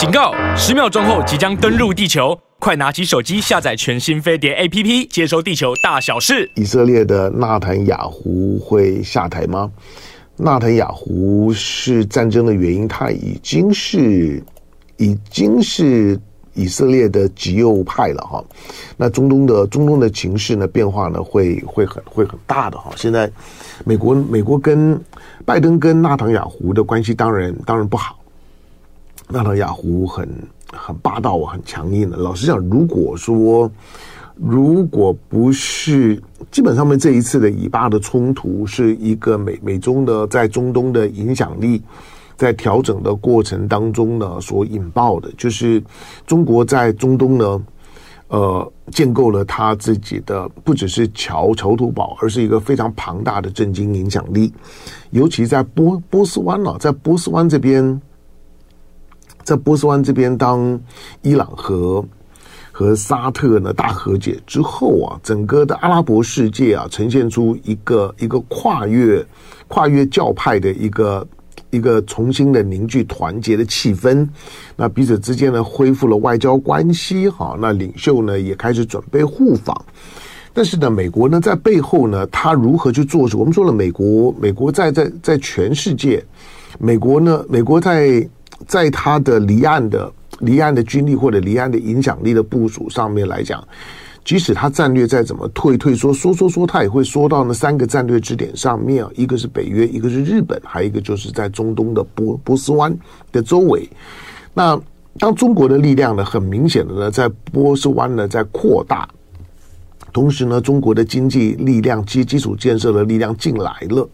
警告！十秒钟后即将登陆地球，快拿起手机下载全新飞碟 APP，接收地球大小事。以色列的纳坦雅胡会下台吗？纳坦雅胡是战争的原因，他已经是已经是以色列的极右派了哈。那中东的中东的情势呢，变化呢会会很会很大的哈。现在美国美国跟拜登跟纳坦雅胡的关系当然当然不好。纳坦雅胡很很霸道啊，很强硬的。老实讲，如果说如果不是基本上面这一次的以巴的冲突是一个美美中的在中东的影响力在调整的过程当中呢所引爆的，就是中国在中东呢呃建构了他自己的不只是桥桥头堡，而是一个非常庞大的政经影响力，尤其在波波斯湾啊，在波斯湾这边。在波斯湾这边，当伊朗和和沙特呢大和解之后啊，整个的阿拉伯世界啊，呈现出一个一个跨越跨越教派的一个一个重新的凝聚团结的气氛。那彼此之间呢，恢复了外交关系，哈，那领袖呢也开始准备互访。但是呢，美国呢在背后呢，他如何去做？我们说了，美国美国在在在全世界，美国呢，美国在。在他的离岸的离岸的军力或者离岸的影响力的部署上面来讲，即使他战略再怎么退退缩缩缩缩，他也会缩到那三个战略支点上面啊，一个是北约，一个是日本，还有一个就是在中东的波波斯湾的周围。那当中国的力量呢，很明显的呢，在波斯湾呢在扩大，同时呢，中国的经济力量基基础建设的力量进来了。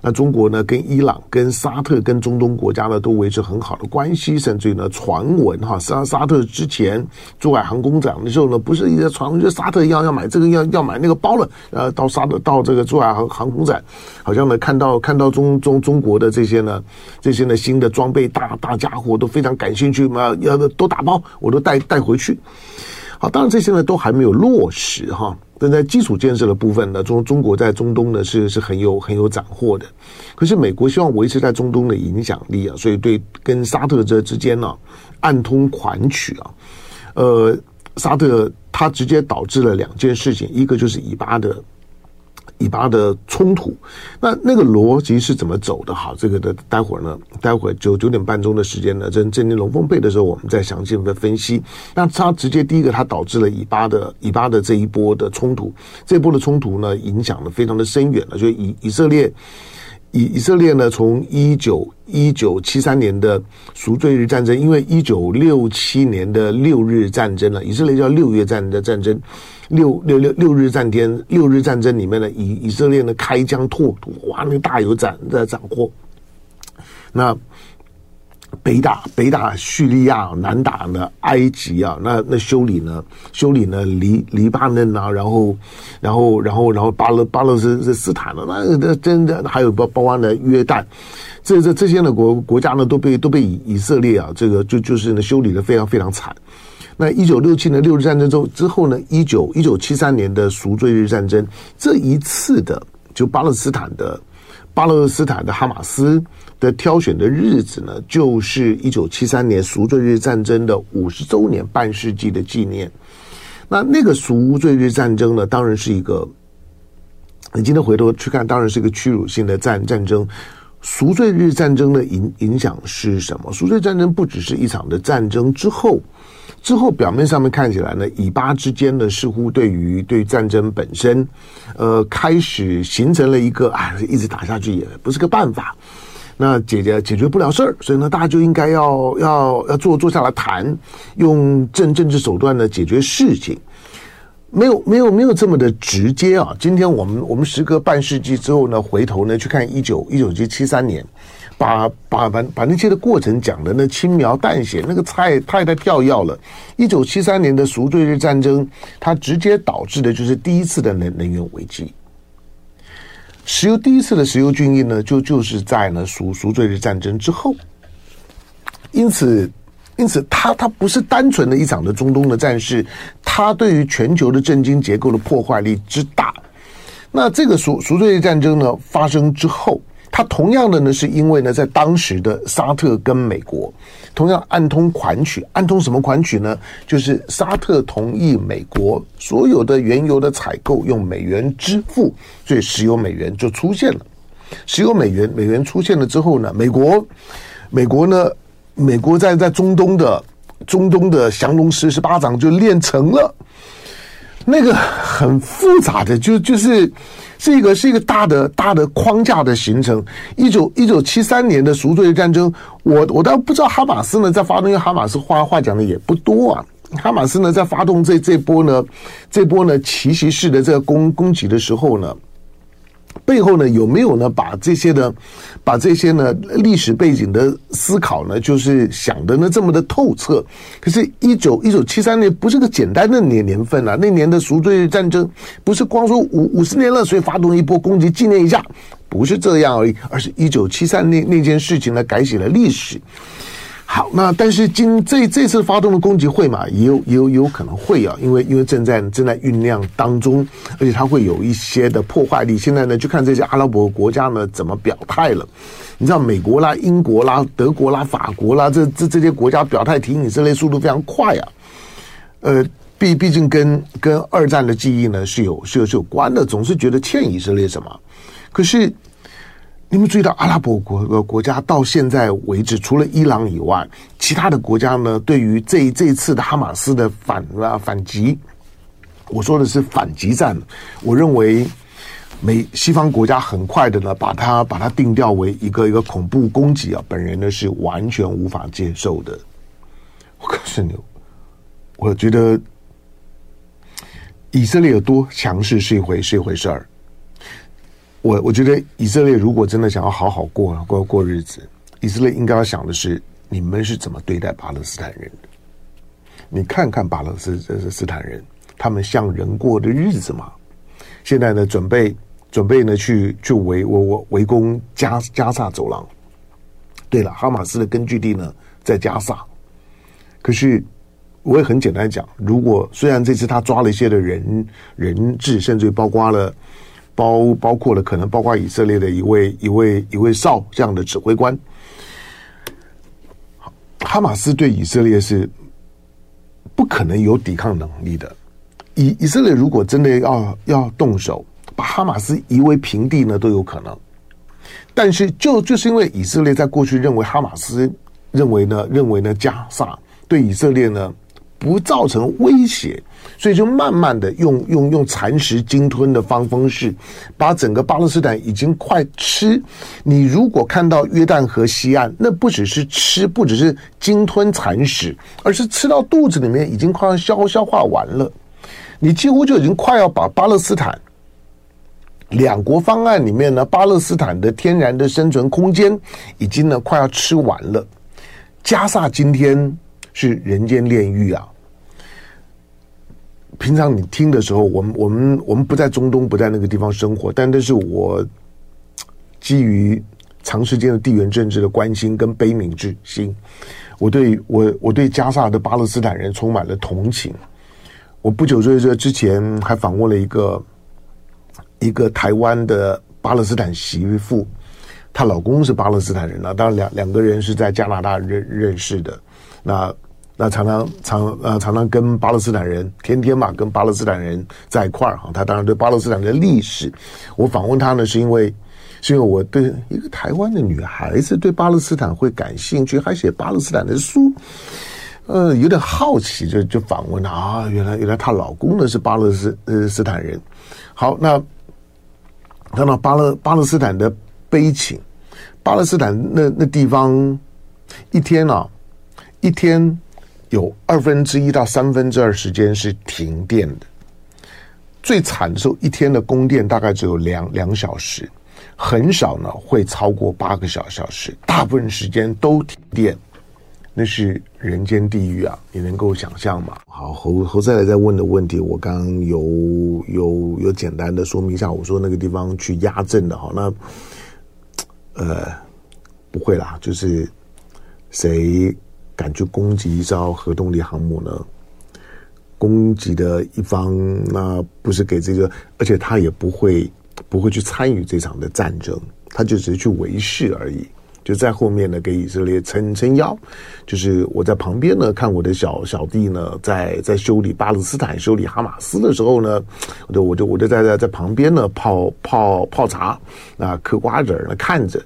那中国呢，跟伊朗、跟沙特、跟中东国家呢，都维持很好的关系，甚至于呢，传闻哈，沙沙特之前珠海航空展的时候呢，不是一直传闻，就沙特要要买这个要要买那个包了，呃，到沙特到这个珠海航航空展，好像呢看到看到中中中国的这些呢这些呢新的装备大大家伙都非常感兴趣嘛，要的都打包，我都带带回去。好，当然这些呢都还没有落实哈。但在基础建设的部分呢，中中国在中东呢是是很有很有斩获的。可是美国希望维持在中东的影响力啊，所以对跟沙特这之间呢、暗通款曲啊，呃，沙特它直接导致了两件事情，一个就是以巴的。以巴的冲突，那那个逻辑是怎么走的？好，这个的待会儿呢，待会儿九九点半钟的时间呢，正正念龙凤配的时候，我们再详细的分析。那它直接第一个，它导致了以巴的以巴的这一波的冲突，这波的冲突呢，影响的非常的深远了，就以以色列。以以色列呢，从一九一九七三年的赎罪日战争，因为一九六七年的六日战争了，以色列叫六月战的战争，六六六六日战天，六日战争里面呢，以以色列呢开疆拓土，哇，那个大有斩的斩获，那。北打北打叙利亚，南打呢埃及啊，那那修理呢修理呢黎黎巴嫩啊，然后然后然后然后巴勒巴勒斯斯坦了，那那真的还有包包括呢约旦，这这这些呢国国家呢都被都被以色列啊这个就就是呢修理的非常非常惨。那一九六七年六日战争之后之后呢，一九一九七三年的赎罪日战争，这一次的就巴勒斯坦的巴勒斯坦的哈马斯。的挑选的日子呢，就是一九七三年赎罪日战争的五十周年，半世纪的纪念。那那个赎罪日战争呢，当然是一个，你今天回头去看，当然是一个屈辱性的战战争。赎罪日战争的影影响是什么？赎罪战争不只是一场的战争，之后之后表面上面看起来呢，以巴之间呢，似乎对于对战争本身，呃，开始形成了一个啊，一直打下去也不是个办法。那解决解决不了事儿，所以呢，大家就应该要要要坐坐下来谈，用政政治手段呢解决事情，没有没有没有这么的直接啊！今天我们我们时隔半世纪之后呢，回头呢去看一九一九七三年，把把把把那些的过程讲的呢轻描淡写，那个太太太跳跃了。一九七三年的赎罪日战争，它直接导致的就是第一次的能能源危机。石油第一次的石油军役呢，就就是在呢赎赎罪日战争之后，因此，因此，它它不是单纯的一场的中东的战事，它对于全球的震惊结构的破坏力之大。那这个赎赎罪日战争呢发生之后，它同样的呢，是因为呢，在当时的沙特跟美国同样暗通款曲，暗通什么款曲呢？就是沙特同意美国所有的原油的采购用美元支付，所以石油美元就出现了。石油美元美元出现了之后呢，美国美国呢，美国在在中东的中东的降龙十十八掌就练成了，那个很复杂的，就就是。这个是一个大的大的框架的形成。一九一九七三年的赎罪战争，我我倒不知道哈马斯呢在发动，因为哈马斯话话讲的也不多啊。哈马斯呢在发动这这波呢这波呢奇袭式的这个攻攻击的时候呢。背后呢有没有呢把这些呢把这些呢历史背景的思考呢，就是想的呢这么的透彻？可是，一九一九七三年不是个简单的年年份啊，那年的赎罪战争不是光说五五十年了，所以发动一波攻击纪念一下，不是这样而已，而是一九七三那那件事情呢改写了历史。好，那但是今这这次发动的攻击会嘛，也有也有有可能会啊，因为因为正在正在酝酿当中，而且它会有一些的破坏力。现在呢，就看这些阿拉伯国家呢怎么表态了。你知道美国啦、英国啦、德国啦、法国啦，这这这些国家表态提以色列速度非常快啊。呃，毕毕竟跟跟二战的记忆呢是有是有是有关的，总是觉得欠以色列什么，可是。你们注意到阿拉伯国国家到现在为止，除了伊朗以外，其他的国家呢，对于这这次的哈马斯的反啊反击，我说的是反击战，我认为美西方国家很快的呢，把它把它定调为一个一个恐怖攻击啊，本人呢是完全无法接受的。我告诉你，我觉得以色列有多强势是一回是一回事儿。我我觉得以色列如果真的想要好好过过过日子，以色列应该要想的是你们是怎么对待巴勒斯坦人的？你看看巴勒斯斯坦人，他们像人过的日子吗？现在呢，准备准备呢去去围围围攻加加萨走廊。对了，哈马斯的根据地呢在加萨。可是我也很简单讲，如果虽然这次他抓了一些的人人质，甚至包括了。包包括了可能包括以色列的一位一位一位少这样的指挥官，哈马斯对以色列是不可能有抵抗能力的。以以色列如果真的要要动手，把哈马斯夷为平地呢，都有可能。但是就就是因为以色列在过去认为哈马斯认为呢认为呢加萨对以色列呢不造成威胁。所以就慢慢的用用用蚕食鲸吞的方方式，把整个巴勒斯坦已经快吃。你如果看到约旦河西岸，那不只是吃，不只是鲸吞蚕食，而是吃到肚子里面已经快要消消化完了。你几乎就已经快要把巴勒斯坦两国方案里面呢，巴勒斯坦的天然的生存空间已经呢快要吃完了。加萨今天是人间炼狱啊！平常你听的时候，我们我们我们不在中东，不在那个地方生活，但但是我基于长时间的地缘政治的关心跟悲悯之心，我对我我对加萨的巴勒斯坦人充满了同情。我不久在这之前还访问了一个一个台湾的巴勒斯坦媳妇，她老公是巴勒斯坦人啊，当然两两个人是在加拿大认认识的，那。那常常常呃常常跟巴勒斯坦人天天嘛跟巴勒斯坦人在一块儿哈，他当然对巴勒斯坦的历史，我访问他呢是因为是因为我对一个台湾的女孩子对巴勒斯坦会感兴趣，还写巴勒斯坦的书，呃有点好奇就就访问他啊，原来原来她老公呢是巴勒斯呃斯坦人，好，那看到巴勒巴勒斯坦的悲情，巴勒斯坦那那地方一天啊一天。有二分之一到三分之二时间是停电的，最惨的时候一天的供电大概只有两两小时，很少呢会超过八个小小时，大部分时间都停电，那是人间地狱啊！你能够想象吗？好，侯侯再来再问的问题，我刚刚有有有简单的说明一下，我说那个地方去压阵的哈，那呃不会啦，就是谁。敢去攻击一艘核动力航母呢？攻击的一方，那不是给这个，而且他也不会不会去参与这场的战争。他就只是去维系而已。就在后面呢，给以色列撑撑腰。就是我在旁边呢，看我的小小弟呢，在在修理巴勒斯坦、修理哈马斯的时候呢，我就我就我就在在在旁边呢泡泡泡茶，啊，嗑瓜子呢看着。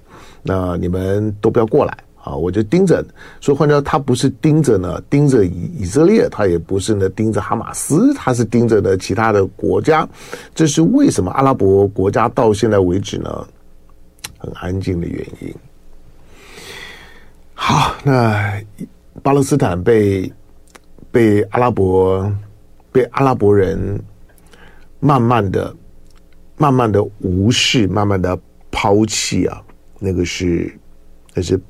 那你们都不要过来啊！我就盯着。所以换句话说，他不是盯着呢，盯着以以色列，他也不是呢盯着哈马斯，他是盯着呢其他的国家。这是为什么阿拉伯国家到现在为止呢很安静的原因。好，那巴勒斯坦被被阿拉伯被阿拉伯人慢慢的、慢慢的无视、慢慢的抛弃啊，那个是那是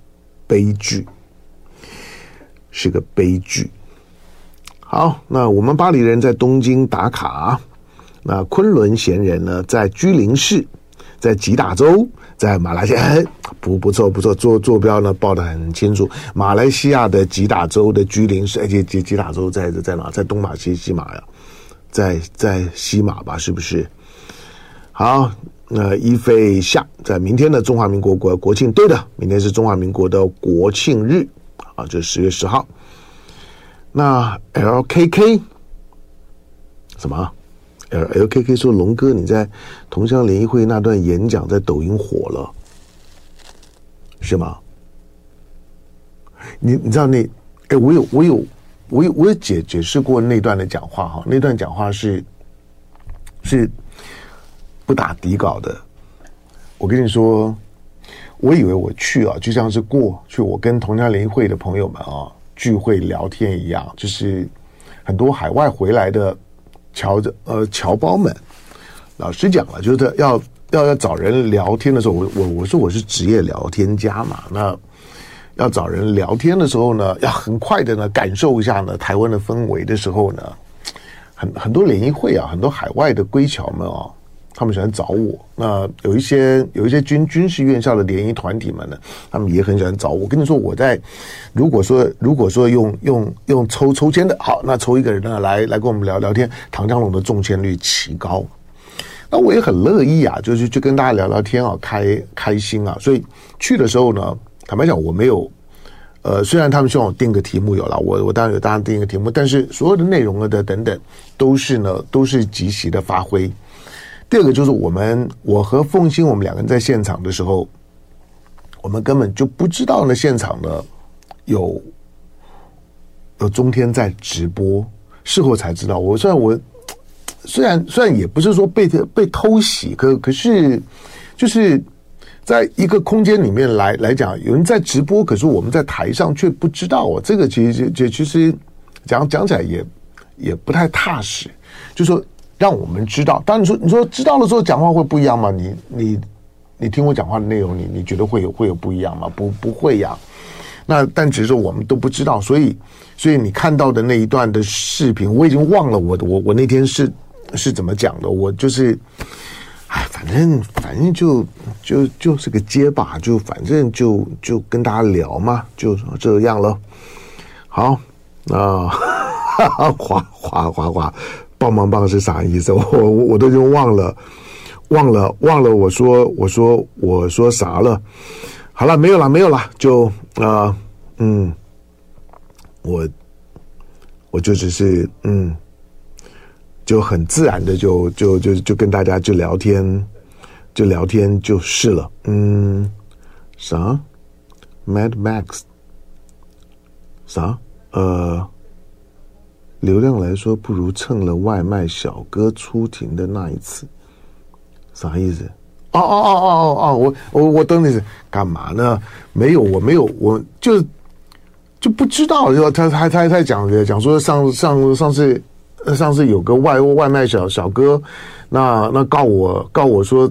悲剧，是个悲剧。好，那我们巴黎人在东京打卡，那昆仑闲人呢在居林市，在吉打州。在马来西亚，不不错不错，坐坐标呢报的很清楚。马来西亚的吉打州的居林市，而且吉吉打州在在哪？在东马西西马呀，在在西马吧？是不是？好，那一飞下，在明天的中华民国国国庆，对的，明天是中华民国的国庆日啊，就是十月十号。那 LKK 什么？L K K 说：“龙哥，你在同乡联谊会那段演讲在抖音火了，是吗？你你知道那？哎，我有我有我有我有解解释过那段的讲话哈，那段讲话是是不打底稿的。我跟你说，我以为我去啊，就像是过去我跟同乡联谊会的朋友们啊聚会聊天一样，就是很多海外回来的。”侨的呃侨胞们，老实讲了，就是要要要找人聊天的时候，我我我说我是职业聊天家嘛，那要找人聊天的时候呢，要很快的呢感受一下呢台湾的氛围的时候呢，很很多联谊会啊，很多海外的归侨们啊。他们喜欢找我，那有一些有一些军军事院校的联谊团体们呢，他们也很喜欢找我。我跟你说，我在如果说如果说用用用抽抽签的，好，那抽一个人呢来来跟我们聊聊天，唐江龙的中签率奇高，那我也很乐意啊，就是就跟大家聊聊天啊，开开心啊。所以去的时候呢，坦白讲，我没有，呃，虽然他们希望我定个题目有了，我我当然有当然定一个题目，但是所有的内容啊的等等，都是呢都是即席的发挥。第二个就是我们，我和凤馨我们两个人在现场的时候，我们根本就不知道呢，现场呢有有中天在直播，事后才知道。我虽然我虽然虽然也不是说被被偷袭，可可是就是在一个空间里面来来讲，有人在直播，可是我们在台上却不知道。啊，这个其实就其实讲讲起来也也不太踏实，就说。让我们知道，当你说你说知道了之后讲话会不一样吗？你你你听我讲话的内容，你你觉得会有会有不一样吗？不不会呀。那但只是我们都不知道，所以所以你看到的那一段的视频，我已经忘了我我我那天是是怎么讲的。我就是，哎，反正反正就就就是个结巴，就反正就就跟大家聊嘛，就这样了。好，那哗哗哗哗。棒棒棒是啥意思？我我我都已经忘了，忘了忘了。我说我说我说啥了？好了，没有了，没有了。就啊、呃，嗯，我我就只是嗯，就很自然的就就就就跟大家就聊天，就聊天就是了。嗯，啥？Mad Max？啥？呃。流量来说，不如蹭了外卖小哥出庭的那一次，啥意思？哦哦哦哦哦哦！我我我等你是干嘛呢？没有，我没有，我就就不知道。就他他他他讲讲说上上上次上次有个外外卖小小哥，那那告我告我说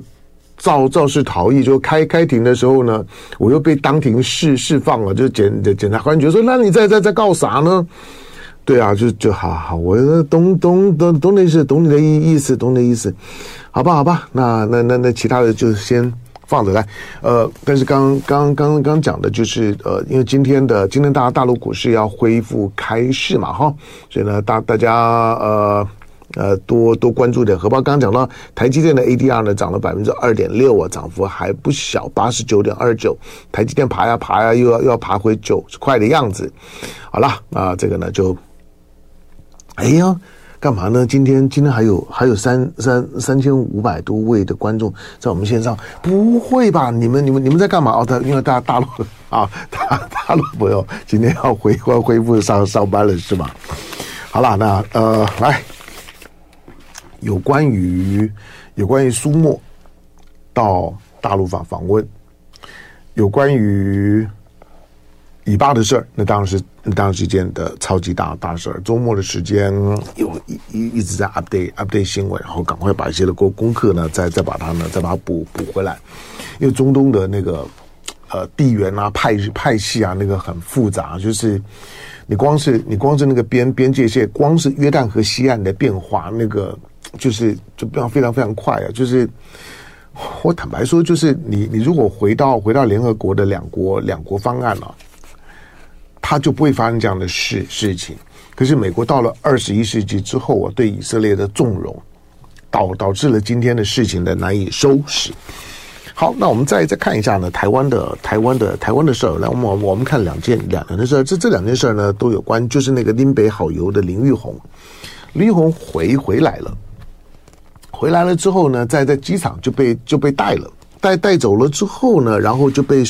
肇肇事逃逸，就开开庭的时候呢，我又被当庭释释放了，就检检察官觉得说，那你在在在告啥呢？对啊，就就好好，我懂懂懂懂的意思，懂你的意意思，懂你的意思，好吧，好吧，那那那那其他的就先放着来，呃，但是刚刚刚刚讲的就是呃，因为今天的今天大大陆股市要恢复开市嘛，哈，所以呢大大家呃呃多多关注点。荷包刚刚讲到台积电的 ADR 呢涨了百分之二点六啊，涨幅还不小，八十九点二九。台积电爬呀爬呀，又要又要爬回九十块的样子。好了，啊，这个呢就，哎呀。干嘛呢？今天今天还有还有三三三千五百多位的观众在我们线上，不会吧？你们你们你们在干嘛？哦，他因为大大陆啊，大大陆朋友今天要恢恢恢复上上班了是吧？好了，那呃，来，有关于有关于苏墨到大陆访访问，有关于。以巴的事儿，那当然是那当然是件的超级大大事儿。周末的时间有一一一直在 update update 新闻，然后赶快把一些的功功课呢，再再把它呢，再把它补补回来。因为中东的那个呃地缘啊、派派系啊，那个很复杂。就是你光是你光是那个边边界线，光是约旦河西岸的变化，那个就是就非常非常非常快啊。就是我坦白说，就是你你如果回到回到联合国的两国两国方案啊。他就不会发生这样的事事情。可是美国到了二十一世纪之后啊，对以色列的纵容，导导致了今天的事情的难以收拾。好，那我们再再看一下呢，台湾的台湾的台湾的事儿。来，我们我们看两件两件事儿。这这两件事儿呢都有关，就是那个林北好游的林玉红，林玉红回回来了，回来了之后呢，在在机场就被就被带了。带带走了之后呢，然后就被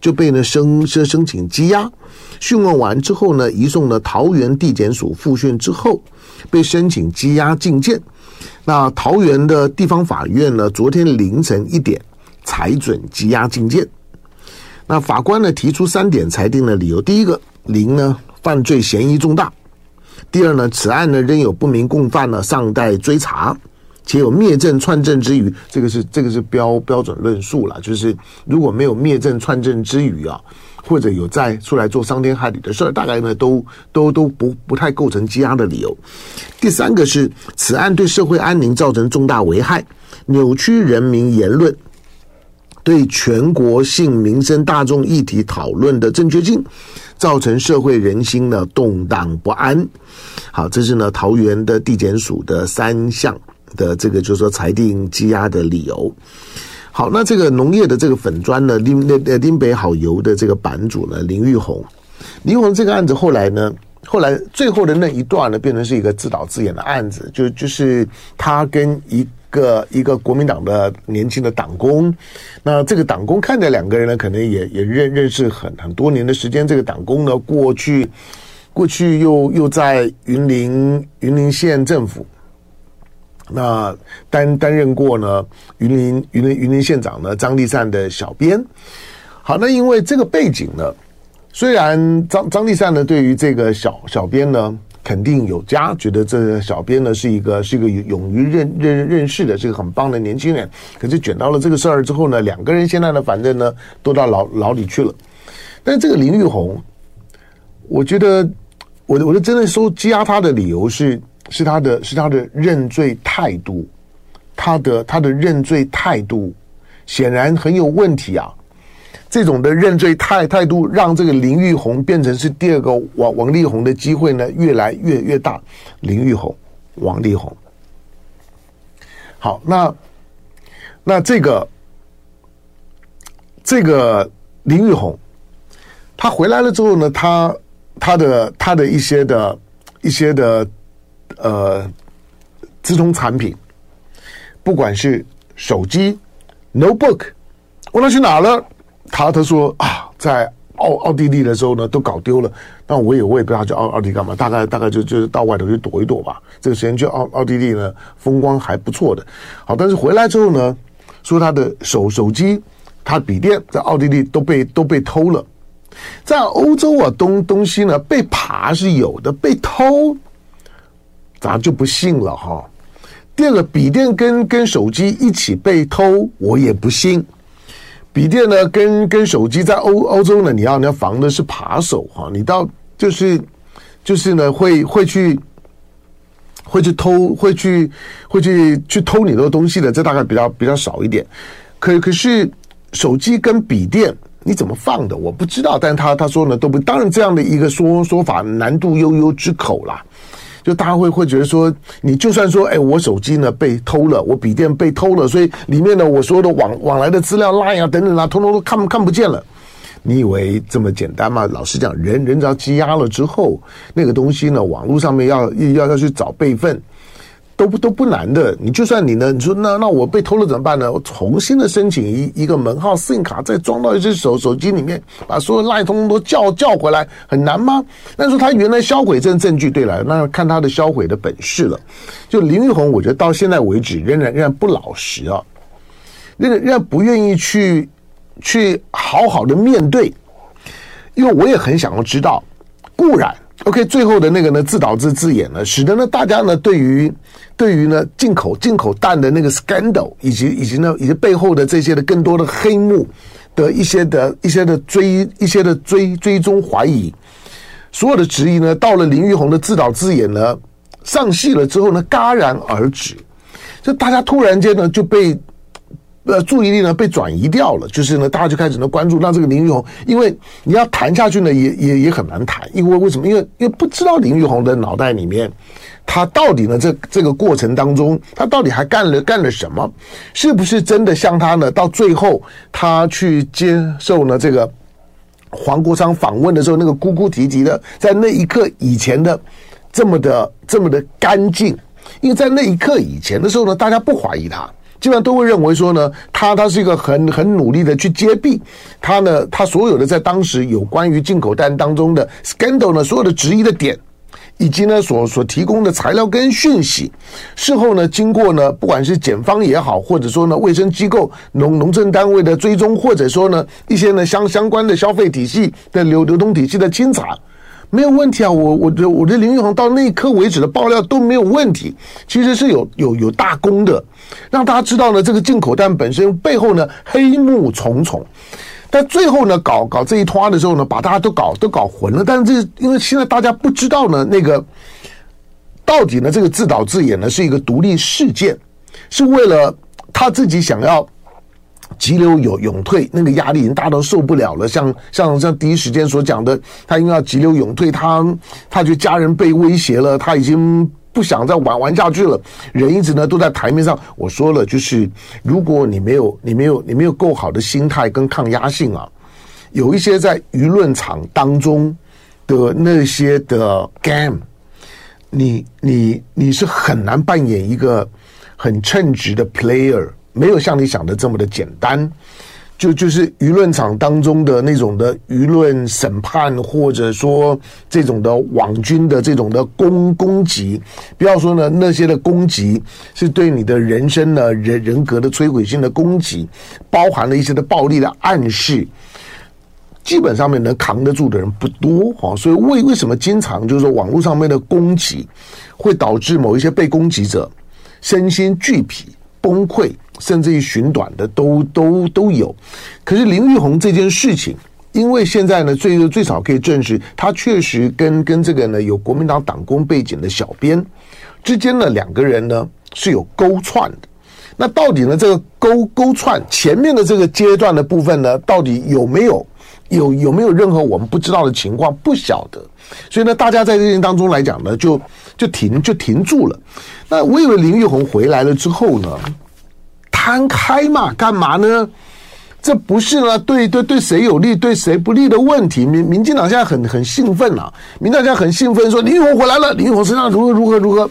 就被呢申申申请羁押，讯问完之后呢，移送了桃园地检署复讯之后，被申请羁押禁见。那桃园的地方法院呢，昨天凌晨一点裁准羁押禁见。那法官呢提出三点裁定的理由：第一个，林呢犯罪嫌疑重大；第二呢，此案呢仍有不明共犯呢尚待追查。且有灭证串证之虞，这个是这个是标标准论述了。就是如果没有灭证串证之虞啊，或者有再出来做伤天害理的事儿，大概呢都都都不不太构成羁押的理由。第三个是此案对社会安宁造成重大危害，扭曲人民言论，对全国性民生大众议题讨论的正确性，造成社会人心的动荡不安。好，这是呢桃园的地检署的三项。的这个就是说裁定羁押的理由。好，那这个农业的这个粉砖呢，林那呃林北好油的这个版主呢，林玉红，林玉红这个案子后来呢，后来最后的那一段呢，变成是一个自导自演的案子，就就是他跟一个一个国民党的年轻的党工，那这个党工看着两个人呢，可能也也认认识很很多年的时间，这个党工呢，过去过去又又在云林云林县政府。那担担任过呢，云林云林云林县长呢，张立善的小编。好，那因为这个背景呢，虽然张张立善呢对于这个小小编呢肯定有加，觉得这小编呢是一个是一个勇于认认认识的这个很棒的年轻人。可是卷到了这个事儿之后呢，两个人现在呢，反正呢都到牢牢里去了。但这个林玉红，我觉得我我就真的说羁押他的理由是。是他的，是他的认罪态度，他的他的认罪态度显然很有问题啊！这种的认罪态态度，让这个林玉红变成是第二个王王力宏的机会呢，越来越越大。林玉红，王力宏，好，那那这个这个林玉红，他回来了之后呢，他他的他的一些的一些的。呃，资通产品，不管是手机、notebook，我那去哪了？他他说啊，在奥奥地利的时候呢，都搞丢了。那我也我也不知道去奥奥地利干嘛，大概大概就就是到外头去躲一躲吧。这个时间去奥奥地利呢，风光还不错的。好，但是回来之后呢，说他的手手机、他笔电在奥地利都被都被偷了。在欧洲啊，东东西呢被扒是有的，被偷。咱就不信了哈。第二个，笔电跟跟手机一起被偷，我也不信。笔电呢，跟跟手机在欧欧洲呢，你要你要防的是扒手哈。你到就是就是呢，会会去会去偷，会去会去去偷你的东西的，这大概比较比较少一点。可可是手机跟笔电你怎么放的？我不知道。但他他说呢，都不当然这样的一个说说法，难度悠悠之口啦。就大家会会觉得说，你就算说，哎，我手机呢被偷了，我笔电被偷了，所以里面呢我所有的往往来的资料、Line 啊等等啊，通通都看看不见了。你以为这么简单吗？老实讲，人人只要积压了之后，那个东西呢，网络上面要要要去找备份。都不都不难的，你就算你呢，你说那那我被偷了怎么办呢？我重新的申请一一个门号 SIM 卡，再装到一只手手机里面，把所有赖通通都叫叫回来，很难吗？那说他原来销毁这证据，对了，那要看他的销毁的本事了。就林玉红，我觉得到现在为止仍然仍然不老实啊，仍然仍然不愿意去去好好的面对，因为我也很想要知道，固然。OK，最后的那个呢，自导自自演呢，使得呢大家呢对于对于呢进口进口蛋的那个 scandal，以及以及呢以及背后的这些的更多的黑幕的一些的一些的追一些的追追踪怀疑，所有的质疑呢，到了林玉红的自导自演呢上戏了之后呢，戛然而止，就大家突然间呢就被。呃，注意力呢被转移掉了，就是呢，大家就开始呢关注。那这个林玉红，因为你要谈下去呢，也也也很难谈，因为为什么？因为因为不知道林玉红的脑袋里面，他到底呢这这个过程当中，他到底还干了干了什么？是不是真的像他呢？到最后他去接受呢这个黄国昌访问的时候，那个哭哭啼啼的，在那一刻以前的这么的这么的干净？因为在那一刻以前的时候呢，大家不怀疑他。基本上都会认为说呢，他他是一个很很努力的去揭弊，他呢，他所有的在当时有关于进口单当中的 scandal 呢，所有的质疑的点，以及呢所所提供的材料跟讯息，事后呢经过呢不管是检方也好，或者说呢卫生机构、农农政单位的追踪，或者说呢一些呢相相关的消费体系的流流通体系的清查。没有问题啊，我我的我的林玉红到那一刻为止的爆料都没有问题，其实是有有有大功的，让大家知道呢，这个进口蛋本身背后呢黑幕重重，但最后呢搞搞这一摊的时候呢，把大家都搞都搞混了。但是这因为现在大家不知道呢，那个到底呢这个自导自演呢是一个独立事件，是为了他自己想要。急流勇勇退，那个压力已经大到受不了了。像像像第一时间所讲的，他因为要急流勇退，他他觉家人被威胁了，他已经不想再玩玩下去了。人一直呢都在台面上。我说了，就是如果你没有你没有你没有够好的心态跟抗压性啊，有一些在舆论场当中的那些的 game，你你你是很难扮演一个很称职的 player。没有像你想的这么的简单，就就是舆论场当中的那种的舆论审判，或者说这种的网军的这种的攻攻击，不要说呢那些的攻击是对你的人生呢人人格的摧毁性的攻击，包含了一些的暴力的暗示，基本上面能扛得住的人不多哈，所以为为什么经常就是说网络上面的攻击会导致某一些被攻击者身心俱疲崩溃。甚至于寻短的都都都有，可是林玉红这件事情，因为现在呢，最最少可以证实，他确实跟跟这个呢有国民党党工背景的小编之间呢两个人呢是有勾串的。那到底呢这个勾勾串前面的这个阶段的部分呢，到底有没有有有没有任何我们不知道的情况？不晓得。所以呢，大家在这件当中来讲呢，就就停就停住了。那我以为林玉红回来了之后呢，摊开嘛，干嘛呢？这不是呢，对对对，谁有利，对谁不利的问题。民民进党现在很很兴奋啊，民进党现在很兴奋，说林玉红回来了，林玉红身上如何如何如何。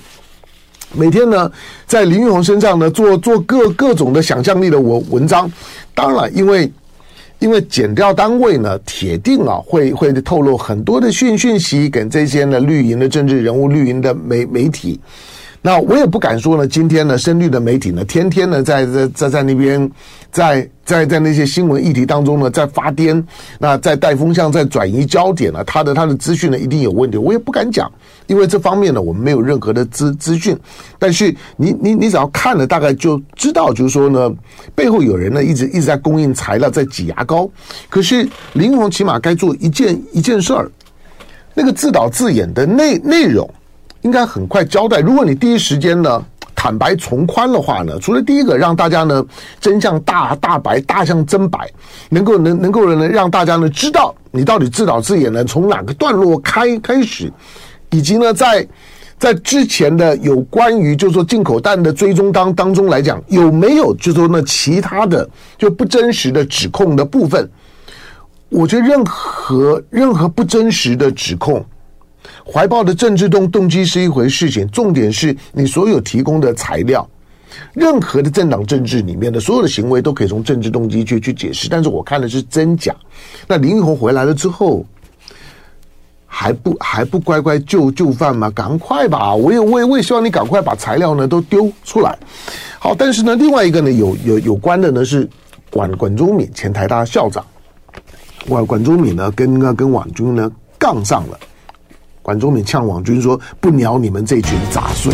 每天呢，在林玉红身上呢，做做各各种的想象力的文文章。当然，因为因为减掉单位呢，铁定啊会会透露很多的讯讯息给这些呢绿营的政治人物、绿营的媒媒体。那我也不敢说呢，今天呢，深绿的媒体呢，天天呢，在在在在那边，在在在那些新闻议题当中呢，在发癫，那在带风向，在转移焦点呢，他的他的资讯呢，一定有问题，我也不敢讲，因为这方面呢，我们没有任何的资资讯。但是你你你只要看了，大概就知道，就是说呢，背后有人呢，一直一直在供应材料，在挤牙膏。可是林玉红起码该做一件一件事儿，那个自导自演的内内容。应该很快交代。如果你第一时间呢坦白从宽的话呢，除了第一个让大家呢真相大大白，大象真白，能够能能够呢让大家呢知道你到底自导自演呢从哪个段落开开始，以及呢，在在之前的有关于就是说进口蛋的追踪当当中来讲，有没有就说呢其他的就不真实的指控的部分？我觉得任何任何不真实的指控，怀抱的政治动动机是一回事情，重点是你所有提供的材料，任何的政党政治里面的所有的行为都可以从政治动机去去解释。但是我看的是真假。那林玉红回来了之后，还不还不乖乖就就范吗？赶快吧！我也我也我也希望你赶快把材料呢都丢出来。好，但是呢，另外一个呢有有有关的呢是管管中闵前台大校长。管管中闵呢，跟跟网军呢杠上了。管中闵呛王军说：“不鸟你们这群杂碎。”